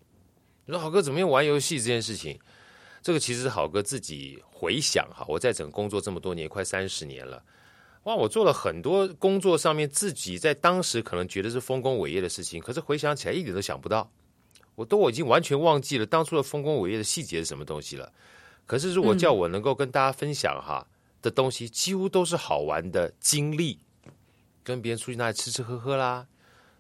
你说豪哥怎么样玩游戏这件事情？这个其实是郝哥自己回想哈，我在整工作这么多年，快三十年了，哇，我做了很多工作上面自己在当时可能觉得是丰功伟业的事情，可是回想起来一点都想不到，我都我已经完全忘记了当初的丰功伟业的细节是什么东西了。可是如果叫我能够跟大家分享哈。嗯的东西几乎都是好玩的经历，跟别人出去那里吃吃喝喝啦，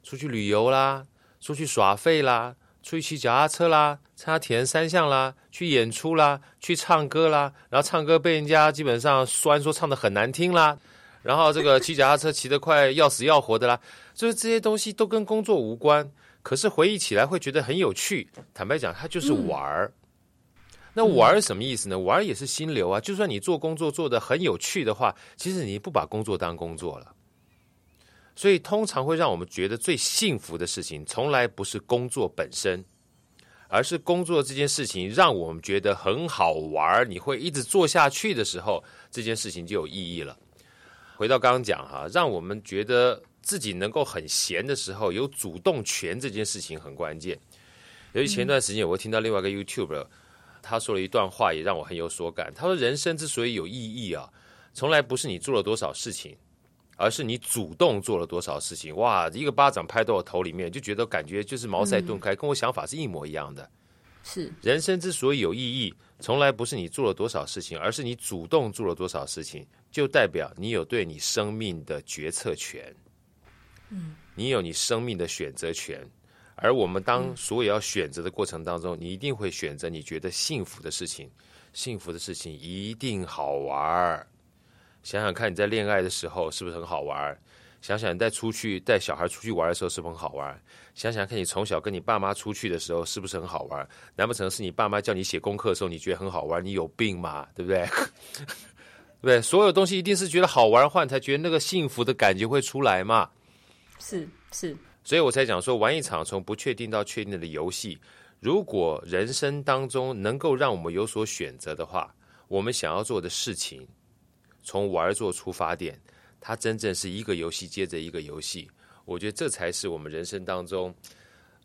出去旅游啦，出去耍废啦，出去骑脚踏车啦，参加铁人三项啦，去演出啦，去唱歌啦，然后唱歌被人家基本上酸说唱的很难听啦，然后这个骑脚踏车骑得快要死要活的啦，就是这些东西都跟工作无关，可是回忆起来会觉得很有趣。坦白讲，它就是玩儿。嗯那玩什么意思呢？玩也是心流啊！就算你做工作做得很有趣的话，其实你不把工作当工作了。所以通常会让我们觉得最幸福的事情，从来不是工作本身，而是工作这件事情让我们觉得很好玩，你会一直做下去的时候，这件事情就有意义了。回到刚刚讲哈，让我们觉得自己能够很闲的时候，有主动权这件事情很关键。由于前段时间我听到另外一个 YouTube，。他说了一段话，也让我很有所感。他说：“人生之所以有意义啊，从来不是你做了多少事情，而是你主动做了多少事情。”哇，一个巴掌拍到我头里面，就觉得感觉就是茅塞顿开，跟我想法是一模一样的。是人生之所以有意义，从来不是你做了多少事情，而是你主动做了多少事情，就代表你有对你生命的决策权。嗯，你有你生命的选择权。而我们当所有要选择的过程当中，你一定会选择你觉得幸福的事情。幸福的事情一定好玩。想想看，你在恋爱的时候是不是很好玩？想想你带出去带小孩出去玩的时候是不是很好玩？想想看你从小跟你爸妈出去的时候是不是很好玩？难不成是你爸妈叫你写功课的时候你觉得很好玩？你有病吗？对不对？[laughs] 对不对？所有东西一定是觉得好玩的话，你才觉得那个幸福的感觉会出来嘛？是是。所以我才讲说，玩一场从不确定到确定的游戏。如果人生当中能够让我们有所选择的话，我们想要做的事情，从玩做出发点，它真正是一个游戏接着一个游戏。我觉得这才是我们人生当中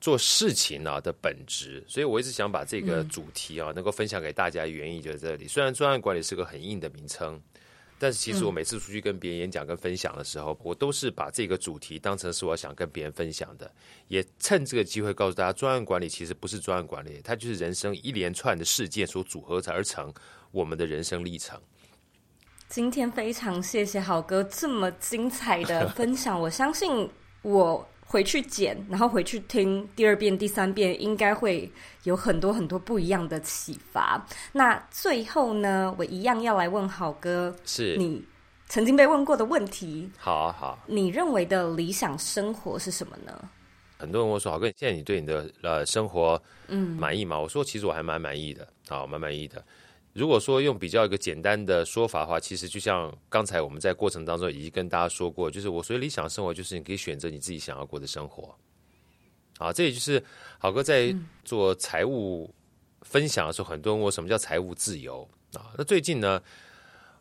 做事情啊的本质。所以我一直想把这个主题啊能够分享给大家，原因就在这里。虽然专案管理是个很硬的名称。但是其实我每次出去跟别人演讲、跟分享的时候，我都是把这个主题当成是我想跟别人分享的，也趁这个机会告诉大家，专案管理其实不是专案管理，它就是人生一连串的事件所组合而成我们的人生历程。今天非常谢谢好哥这么精彩的分享，我相信我。回去剪，然后回去听第二遍、第三遍，应该会有很多很多不一样的启发。那最后呢，我一样要来问好哥，是你曾经被问过的问题。好啊，好。你认为的理想生活是什么呢？很多人问我说：“好哥，现在你对你的呃生活嗯满意吗？”嗯、我说：“其实我还蛮满意的，好，蛮满意的。”如果说用比较一个简单的说法的话，其实就像刚才我们在过程当中已经跟大家说过，就是我所谓理想的生活，就是你可以选择你自己想要过的生活。啊，这也就是好哥在做财务分享的时候，很多人问我什么叫财务自由啊？那最近呢，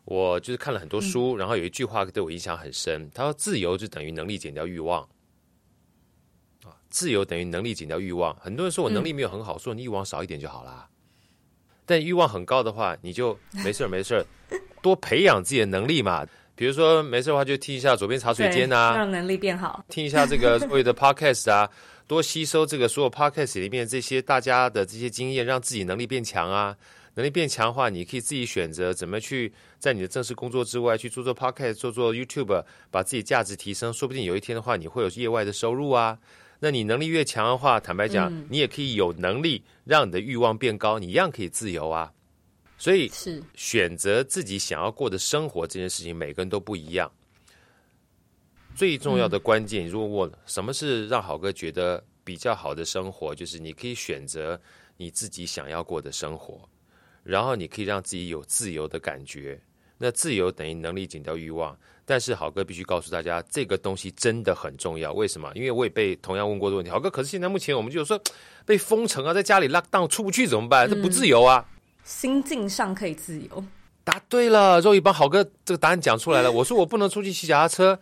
我就是看了很多书，然后有一句话对我印象很深，他说：“自由就等于能力减掉欲望。”啊，自由等于能力减掉欲望。很多人说我能力没有很好，说你欲望少一点就好啦。但欲望很高的话，你就没事儿没事儿，多培养自己的能力嘛。比如说没事的话，就听一下左边茶水间啊，让能力变好。听一下这个所谓的 podcast 啊，多吸收这个所有 podcast 里面这些大家的这些经验，让自己能力变强啊。能力变强的话，你可以自己选择怎么去在你的正式工作之外去做做 podcast，做做 YouTube，把自己价值提升。说不定有一天的话，你会有业外的收入啊。那你能力越强的话，坦白讲，嗯、你也可以有能力让你的欲望变高，你一样可以自由啊。所以是选择自己想要过的生活这件事情，每个人都不一样。最重要的关键，嗯、如果问什么是让好哥觉得比较好的生活，就是你可以选择你自己想要过的生活，然后你可以让自己有自由的感觉。那自由等于能力减掉欲望，但是好哥必须告诉大家，这个东西真的很重要。为什么？因为我也被同样问过的问题，好哥，可是现在目前我们就说被封城啊，在家里 lock down 出不去怎么办？这不自由啊。嗯心境上可以自由，答对了。肉一帮好哥这个答案讲出来了。我说我不能出去骑脚踏车，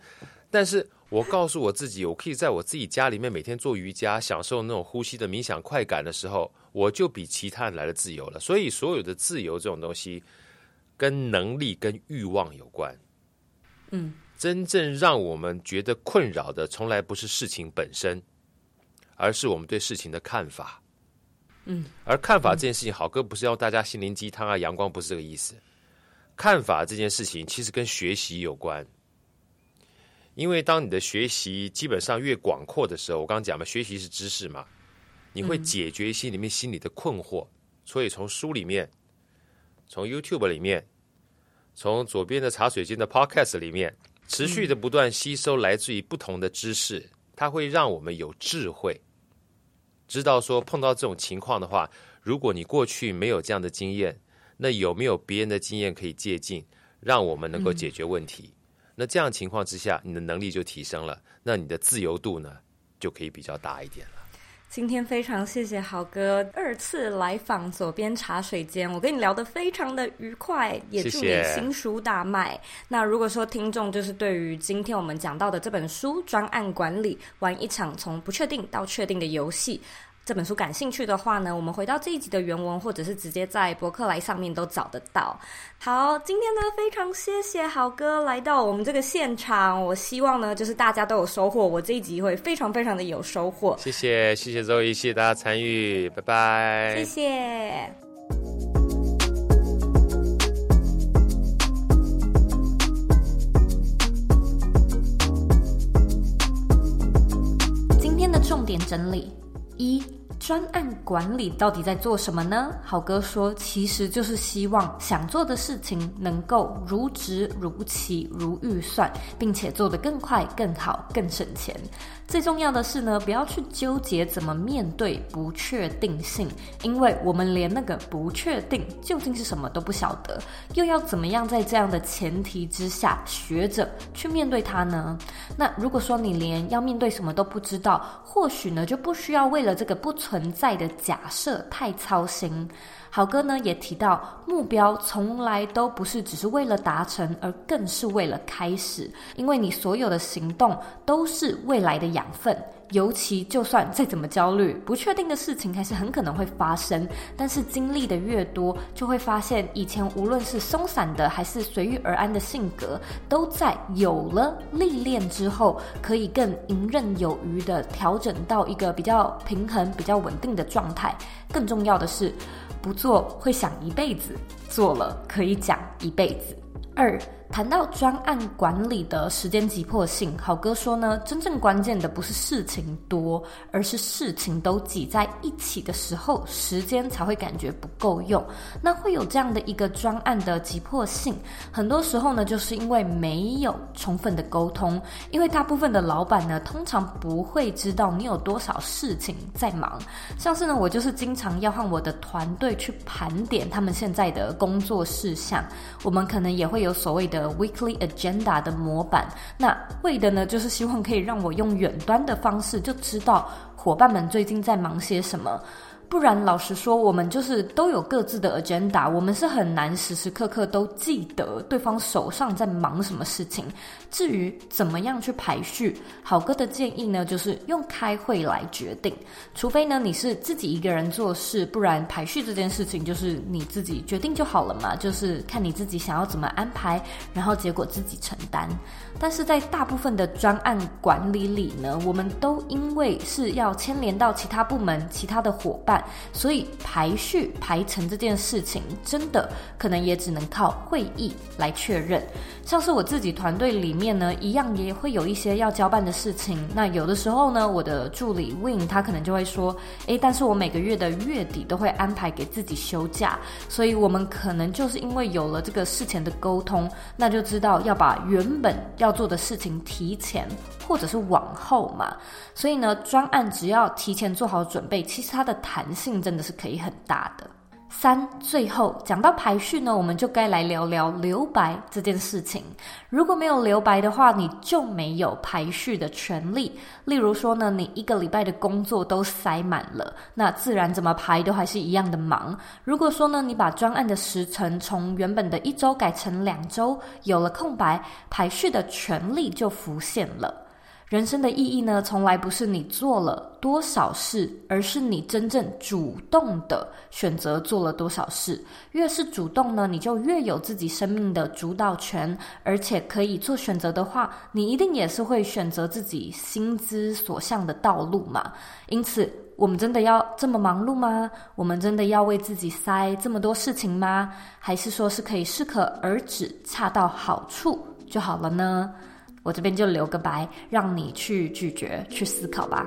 但是我告诉我自己，我可以在我自己家里面每天做瑜伽，享受那种呼吸的冥想快感的时候，我就比其他人来的自由了。所以所有的自由这种东西，跟能力跟欲望有关。嗯，真正让我们觉得困扰的，从来不是事情本身，而是我们对事情的看法。嗯，而看法这件事情，好哥不是要大家心灵鸡汤啊，阳光不是这个意思。看法这件事情其实跟学习有关，因为当你的学习基本上越广阔的时候，我刚刚讲嘛，学习是知识嘛，你会解决心里面心里的困惑。所以从书里面，从 YouTube 里面，从左边的茶水间的 Podcast 里面，持续的不断吸收来自于不同的知识，它会让我们有智慧。知道说碰到这种情况的话，如果你过去没有这样的经验，那有没有别人的经验可以借鉴，让我们能够解决问题？嗯、那这样情况之下，你的能力就提升了，那你的自由度呢，就可以比较大一点了。今天非常谢谢豪哥二次来访左边茶水间，我跟你聊得非常的愉快，也祝你新书大卖。那如果说听众就是对于今天我们讲到的这本书《专案管理：玩一场从不确定到确定的游戏》。这本书感兴趣的话呢，我们回到这一集的原文，或者是直接在博客来上面都找得到。好，今天呢非常谢谢好哥来到我们这个现场，我希望呢就是大家都有收获，我这一集会非常非常的有收获。谢谢谢谢周一，谢谢大家参与，拜拜。谢谢。今天的重点整理一。专案管理到底在做什么呢？好哥说，其实就是希望想做的事情能够如职如期如预算，并且做得更快、更好、更省钱。最重要的是呢，不要去纠结怎么面对不确定性，因为我们连那个不确定究竟是什么都不晓得，又要怎么样在这样的前提之下学着去面对它呢？那如果说你连要面对什么都不知道，或许呢就不需要为了这个不存在的假设太操心。好哥呢也提到，目标从来都不是只是为了达成，而更是为了开始。因为你所有的行动都是未来的养分。尤其就算再怎么焦虑，不确定的事情还是很可能会发生。但是经历的越多，就会发现以前无论是松散的还是随遇而安的性格，都在有了历练之后，可以更游刃有余地调整到一个比较平衡、比较稳定的状态。更重要的是，不做会想一辈子，做了可以讲一辈子。二。谈到专案管理的时间急迫性，好哥说呢，真正关键的不是事情多，而是事情都挤在一起的时候，时间才会感觉不够用。那会有这样的一个专案的急迫性，很多时候呢，就是因为没有充分的沟通。因为大部分的老板呢，通常不会知道你有多少事情在忙。像是呢，我就是经常要和我的团队去盘点他们现在的工作事项，我们可能也会有所谓的。的 weekly agenda 的模板，那为的呢，就是希望可以让我用远端的方式就知道伙伴们最近在忙些什么。不然，老实说，我们就是都有各自的 agenda，我们是很难时时刻刻都记得对方手上在忙什么事情。至于怎么样去排序，好哥的建议呢，就是用开会来决定。除非呢，你是自己一个人做事，不然排序这件事情就是你自己决定就好了嘛，就是看你自己想要怎么安排，然后结果自己承担。但是在大部分的专案管理里呢，我们都因为是要牵连到其他部门、其他的伙伴。所以排序排程这件事情，真的可能也只能靠会议来确认。像是我自己团队里面呢，一样也会有一些要交办的事情。那有的时候呢，我的助理 Win 他可能就会说：“诶，但是我每个月的月底都会安排给自己休假。”所以，我们可能就是因为有了这个事前的沟通，那就知道要把原本要做的事情提前或者是往后嘛。所以呢，专案只要提前做好准备，其实它的弹性真的是可以很大的。三，最后讲到排序呢，我们就该来聊聊留白这件事情。如果没有留白的话，你就没有排序的权利。例如说呢，你一个礼拜的工作都塞满了，那自然怎么排都还是一样的忙。如果说呢，你把专案的时程从原本的一周改成两周，有了空白，排序的权利就浮现了。人生的意义呢，从来不是你做了多少事，而是你真正主动的选择做了多少事。越是主动呢，你就越有自己生命的主导权，而且可以做选择的话，你一定也是会选择自己心之所向的道路嘛。因此，我们真的要这么忙碌吗？我们真的要为自己塞这么多事情吗？还是说是可以适可而止，恰到好处就好了呢？我这边就留个白，让你去拒绝、去思考吧。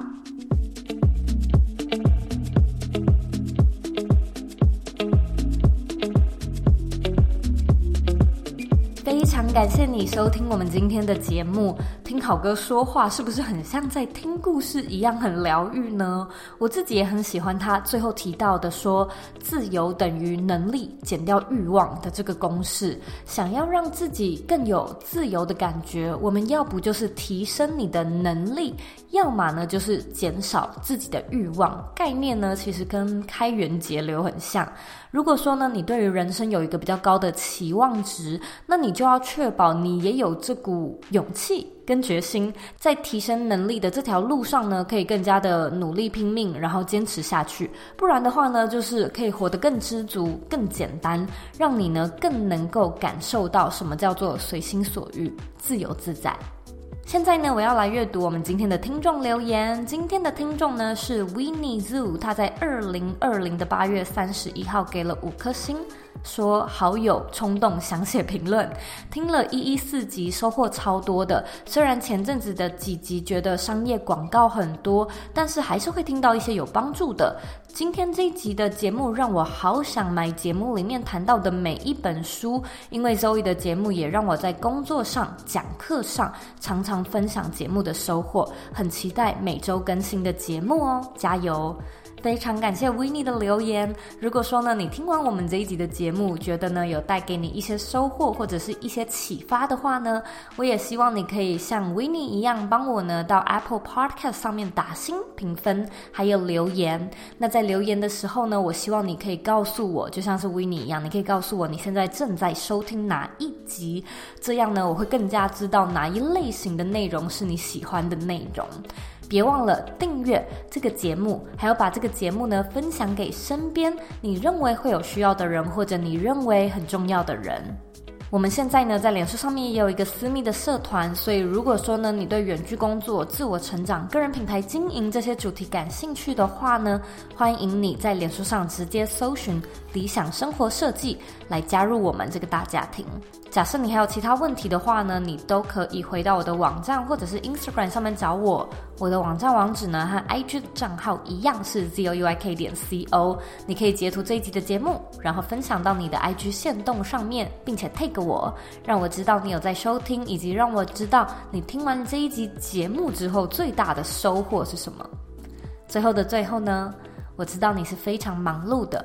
感谢你收听我们今天的节目。听好哥说话是不是很像在听故事一样很疗愈呢？我自己也很喜欢他最后提到的说，自由等于能力减掉欲望的这个公式。想要让自己更有自由的感觉，我们要不就是提升你的能力，要么呢就是减少自己的欲望。概念呢其实跟开源节流很像。如果说呢你对于人生有一个比较高的期望值，那你就要确保你也有这股勇气。跟决心，在提升能力的这条路上呢，可以更加的努力拼命，然后坚持下去。不然的话呢，就是可以活得更知足、更简单，让你呢更能够感受到什么叫做随心所欲、自由自在。现在呢，我要来阅读我们今天的听众留言。今天的听众呢是 Winnie Zoo，他在二零二零的八月三十一号给了五颗星。说好友冲动想写评论，听了一一四集，收获超多的。虽然前阵子的几集觉得商业广告很多，但是还是会听到一些有帮助的。今天这一集的节目让我好想买节目里面谈到的每一本书，因为 Zoe 的节目也让我在工作上、讲课上常常分享节目的收获。很期待每周更新的节目哦，加油！非常感谢 Winnie 的留言。如果说呢，你听完我们这一集的节目，觉得呢有带给你一些收获或者是一些启发的话呢，我也希望你可以像 Winnie 一样，帮我呢到 Apple Podcast 上面打星评分，还有留言。那在留言的时候呢，我希望你可以告诉我，就像是 Winnie 一样，你可以告诉我你现在正在收听哪一集，这样呢，我会更加知道哪一类型的内容是你喜欢的内容。别忘了订阅这个节目，还要把这个节目呢分享给身边你认为会有需要的人，或者你认为很重要的人。我们现在呢，在脸书上面也有一个私密的社团，所以如果说呢，你对远距工作、自我成长、个人品牌经营这些主题感兴趣的话呢，欢迎你在脸书上直接搜寻“理想生活设计”来加入我们这个大家庭。假设你还有其他问题的话呢，你都可以回到我的网站或者是 Instagram 上面找我。我的网站网址呢和 IG 的账号一样是 zoyk 点 co。你可以截图这一集的节目，然后分享到你的 IG 线动上面，并且 tag 我，让我知道你有在收听，以及让我知道你听完这一集节目之后最大的收获是什么。最后的最后呢，我知道你是非常忙碌的。